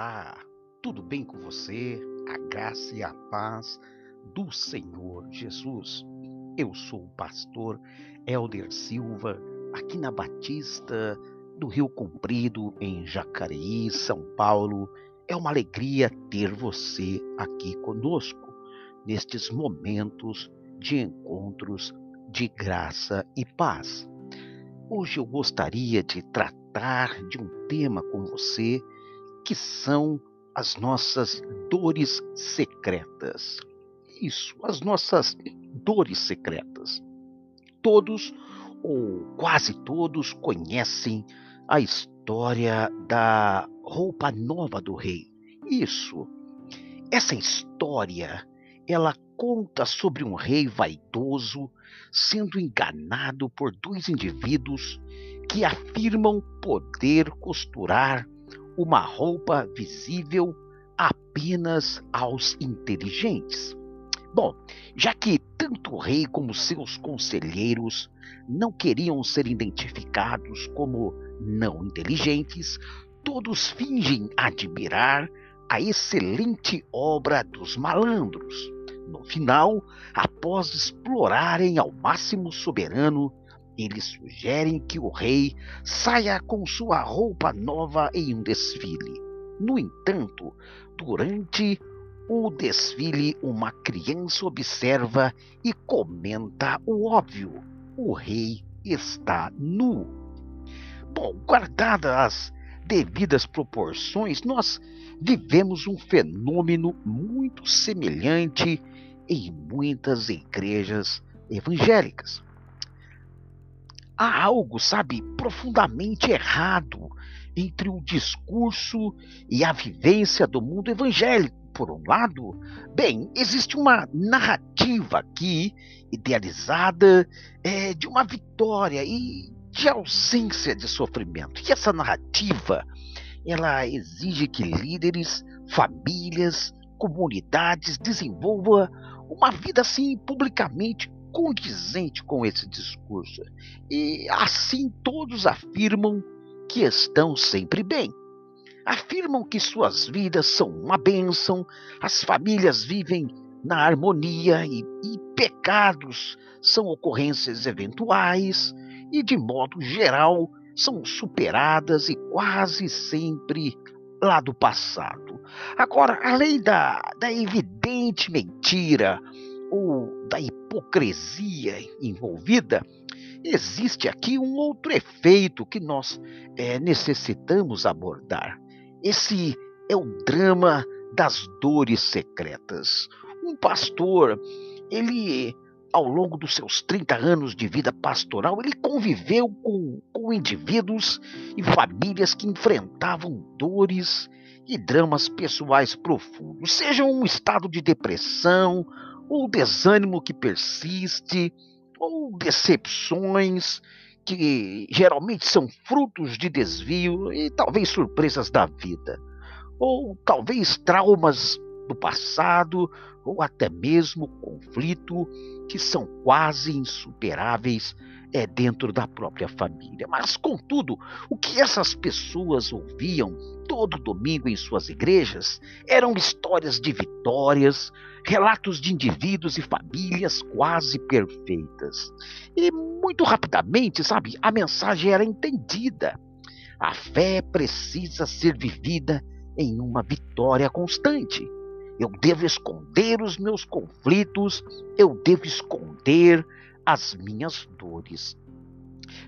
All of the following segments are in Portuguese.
Olá, tudo bem com você? A graça e a paz do Senhor Jesus. Eu sou o pastor Elder Silva, aqui na Batista do Rio Comprido, em Jacareí, São Paulo. É uma alegria ter você aqui conosco nestes momentos de encontros de graça e paz. Hoje eu gostaria de tratar de um tema com você que são as nossas dores secretas. Isso, as nossas dores secretas. Todos, ou quase todos, conhecem a história da roupa nova do rei. Isso. Essa história, ela conta sobre um rei vaidoso sendo enganado por dois indivíduos que afirmam poder costurar uma roupa visível apenas aos inteligentes. Bom, já que tanto o rei como seus conselheiros não queriam ser identificados como não inteligentes, todos fingem admirar a excelente obra dos malandros. No final, após explorarem ao máximo o eles sugerem que o rei saia com sua roupa nova em um desfile. No entanto, durante o desfile, uma criança observa e comenta o óbvio: o rei está nu. Bom, guardadas as devidas proporções, nós vivemos um fenômeno muito semelhante em muitas igrejas evangélicas há algo, sabe, profundamente errado entre o discurso e a vivência do mundo evangélico. Por um lado, bem, existe uma narrativa aqui, idealizada, é, de uma vitória e de ausência de sofrimento. E essa narrativa, ela exige que líderes, famílias, comunidades desenvolvam uma vida assim publicamente condizente com esse discurso. E assim todos afirmam que estão sempre bem. Afirmam que suas vidas são uma bênção, as famílias vivem na harmonia e, e pecados são ocorrências eventuais e, de modo geral, são superadas e quase sempre lá do passado. Agora, além da, da evidente mentira ou da hipocrisia envolvida, existe aqui um outro efeito que nós é, necessitamos abordar. Esse é o drama das dores secretas. Um pastor, ele, ao longo dos seus 30 anos de vida pastoral, ele conviveu com, com indivíduos e famílias que enfrentavam dores e dramas pessoais profundos, seja um estado de depressão, ou desânimo que persiste, ou decepções que geralmente são frutos de desvio e talvez surpresas da vida, ou talvez traumas do passado, ou até mesmo conflito que são quase insuperáveis é, dentro da própria família. Mas, contudo, o que essas pessoas ouviam todo domingo em suas igrejas eram histórias de vitórias, relatos de indivíduos e famílias quase perfeitas. E muito rapidamente, sabe, a mensagem era entendida. A fé precisa ser vivida em uma vitória constante. Eu devo esconder os meus conflitos, eu devo esconder as minhas dores.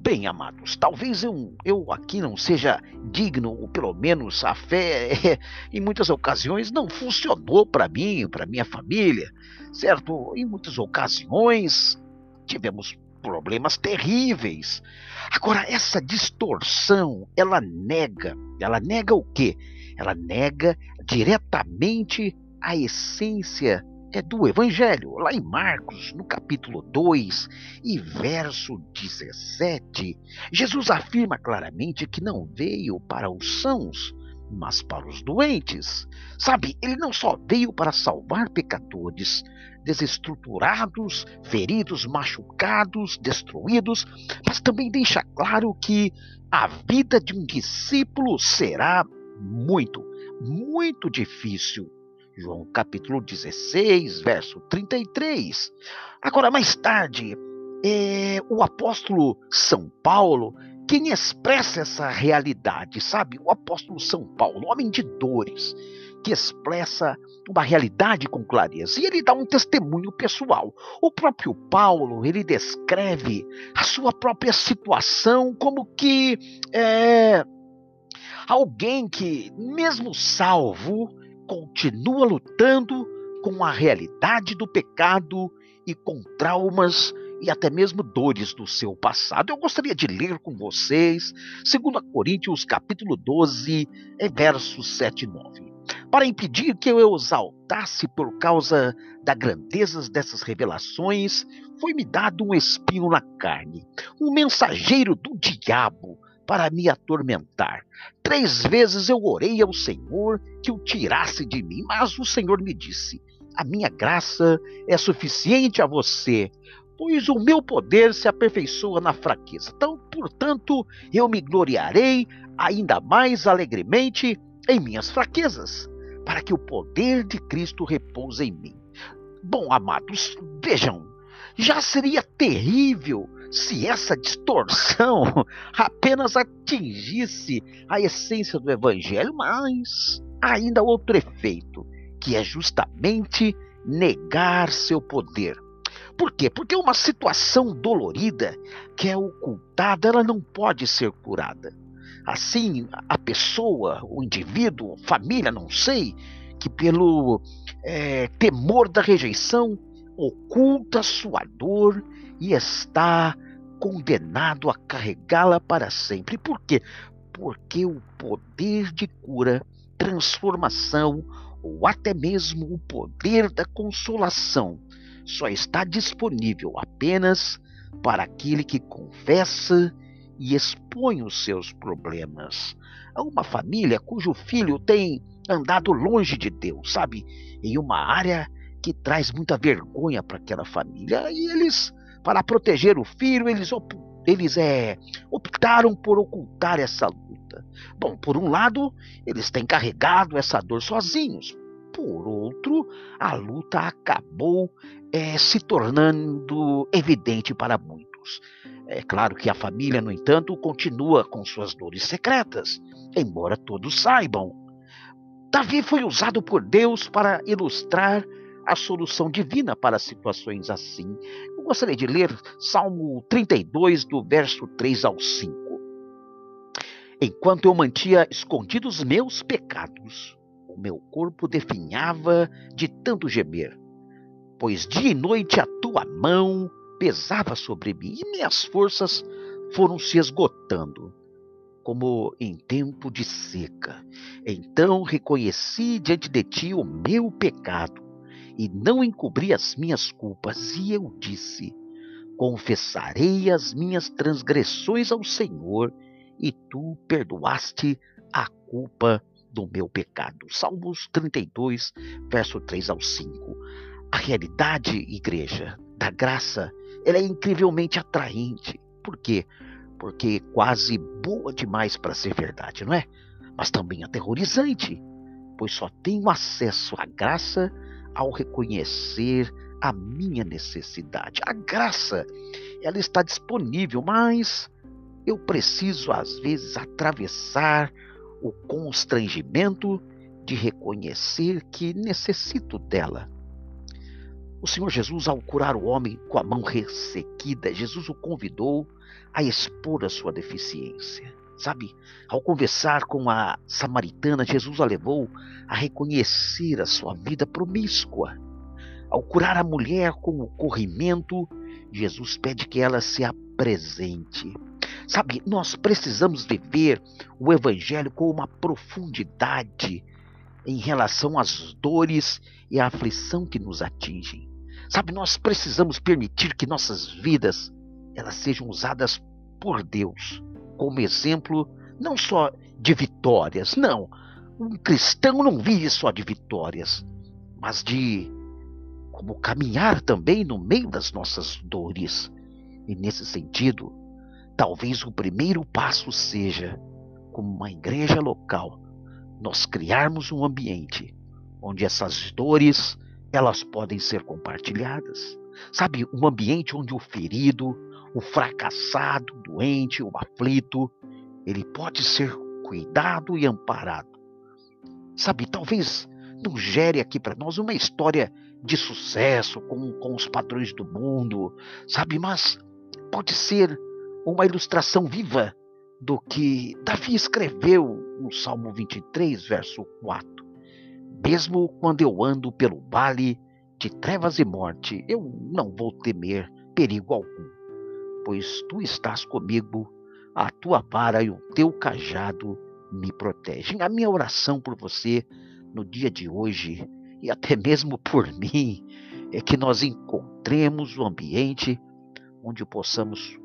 Bem, amados, talvez eu, eu aqui não seja digno, ou pelo menos a fé, é, em muitas ocasiões, não funcionou para mim, para minha família, certo? Em muitas ocasiões tivemos problemas terríveis. Agora, essa distorção, ela nega, ela nega o quê? Ela nega diretamente a essência é do Evangelho, lá em Marcos, no capítulo 2 e verso 17, Jesus afirma claramente que não veio para os sãos, mas para os doentes. Sabe, ele não só veio para salvar pecadores, desestruturados, feridos, machucados, destruídos, mas também deixa claro que a vida de um discípulo será muito, muito difícil. João capítulo 16, verso 33. Agora, mais tarde, é o apóstolo São Paulo quem expressa essa realidade, sabe? O apóstolo São Paulo, homem de dores, que expressa uma realidade com clareza. E ele dá um testemunho pessoal. O próprio Paulo, ele descreve a sua própria situação como que é, alguém que, mesmo salvo, continua lutando com a realidade do pecado e com traumas e até mesmo dores do seu passado. Eu gostaria de ler com vocês 2 Coríntios capítulo 12, é versos 7 e 9. Para impedir que eu exaltasse por causa da grandeza dessas revelações, foi-me dado um espinho na carne, um mensageiro do diabo para me atormentar. Três vezes eu orei ao Senhor que o tirasse de mim, mas o Senhor me disse: A minha graça é suficiente a você, pois o meu poder se aperfeiçoa na fraqueza. Então, portanto, eu me gloriarei ainda mais alegremente em minhas fraquezas, para que o poder de Cristo repouse em mim. Bom, amados, vejam, já seria terrível se essa distorção apenas atingisse a essência do Evangelho, mas ainda outro efeito, que é justamente negar seu poder. Por quê? Porque uma situação dolorida que é ocultada, ela não pode ser curada. Assim, a pessoa, o indivíduo, família, não sei, que pelo é, temor da rejeição oculta sua dor e está condenado a carregá-la para sempre. Por quê? Porque o poder de cura, transformação ou até mesmo o poder da consolação só está disponível apenas para aquele que confessa e expõe os seus problemas. Há uma família cujo filho tem andado longe de Deus, sabe? Em uma área que traz muita vergonha para aquela família. E eles, para proteger o filho, eles, eles é, optaram por ocultar essa luta. Bom, por um lado, eles têm carregado essa dor sozinhos. Por outro, a luta acabou é, se tornando evidente para muitos. É claro que a família, no entanto, continua com suas dores secretas, embora todos saibam. Davi foi usado por Deus para ilustrar a solução divina para situações assim. Eu gostaria de ler Salmo 32, do verso 3 ao 5. Enquanto eu mantia escondidos meus pecados, o meu corpo definhava de tanto gemer pois dia e noite a tua mão pesava sobre mim e minhas forças foram se esgotando, como em tempo de seca. Então reconheci diante de ti o meu pecado e não encobri as minhas culpas, e eu disse: Confessarei as minhas transgressões ao Senhor, e tu perdoaste a culpa do meu pecado. Salmos 32, verso 3 ao 5. A realidade, igreja, da graça, ela é incrivelmente atraente. Por quê? Porque é quase boa demais para ser verdade, não é? Mas também aterrorizante, pois só tenho acesso à graça ao reconhecer a minha necessidade. A graça, ela está disponível, mas eu preciso às vezes atravessar o constrangimento de reconhecer que necessito dela. O Senhor Jesus, ao curar o homem com a mão ressequida, Jesus o convidou a expor a sua deficiência. Sabe, ao conversar com a samaritana, Jesus a levou a reconhecer a sua vida promíscua. Ao curar a mulher com o corrimento, Jesus pede que ela se apresente. Sabe, nós precisamos viver o Evangelho com uma profundidade em relação às dores e à aflição que nos atingem. Sabe, nós precisamos permitir que nossas vidas elas sejam usadas por Deus como exemplo não só de vitórias, não. Um cristão não vive só de vitórias, mas de como caminhar também no meio das nossas dores. E nesse sentido, talvez o primeiro passo seja, como uma igreja local, nós criarmos um ambiente onde essas dores elas podem ser compartilhadas. Sabe, um ambiente onde o ferido, o fracassado, o doente, o aflito, ele pode ser cuidado e amparado. Sabe, talvez não gere aqui para nós uma história de sucesso com, com os padrões do mundo, sabe, mas pode ser uma ilustração viva do que Davi escreveu no Salmo 23, verso 4. Mesmo quando eu ando pelo vale de trevas e morte, eu não vou temer perigo algum, pois tu estás comigo, a tua vara e o teu cajado me protegem. A minha oração por você no dia de hoje e até mesmo por mim é que nós encontremos o ambiente onde possamos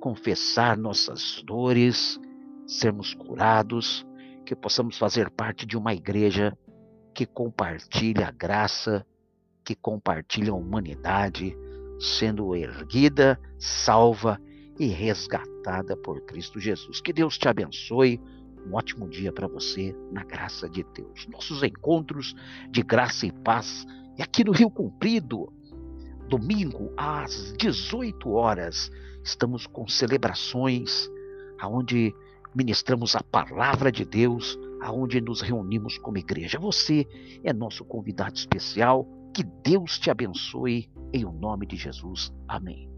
confessar nossas dores, sermos curados, que possamos fazer parte de uma igreja que compartilha a graça, que compartilha a humanidade, sendo erguida, salva e resgatada por Cristo Jesus. Que Deus te abençoe. Um ótimo dia para você, na graça de Deus. Nossos encontros de graça e paz é aqui no Rio Comprido, domingo às 18 horas estamos com celebrações aonde ministramos a palavra de Deus, aonde nos reunimos como igreja. Você é nosso convidado especial. Que Deus te abençoe em o nome de Jesus. Amém.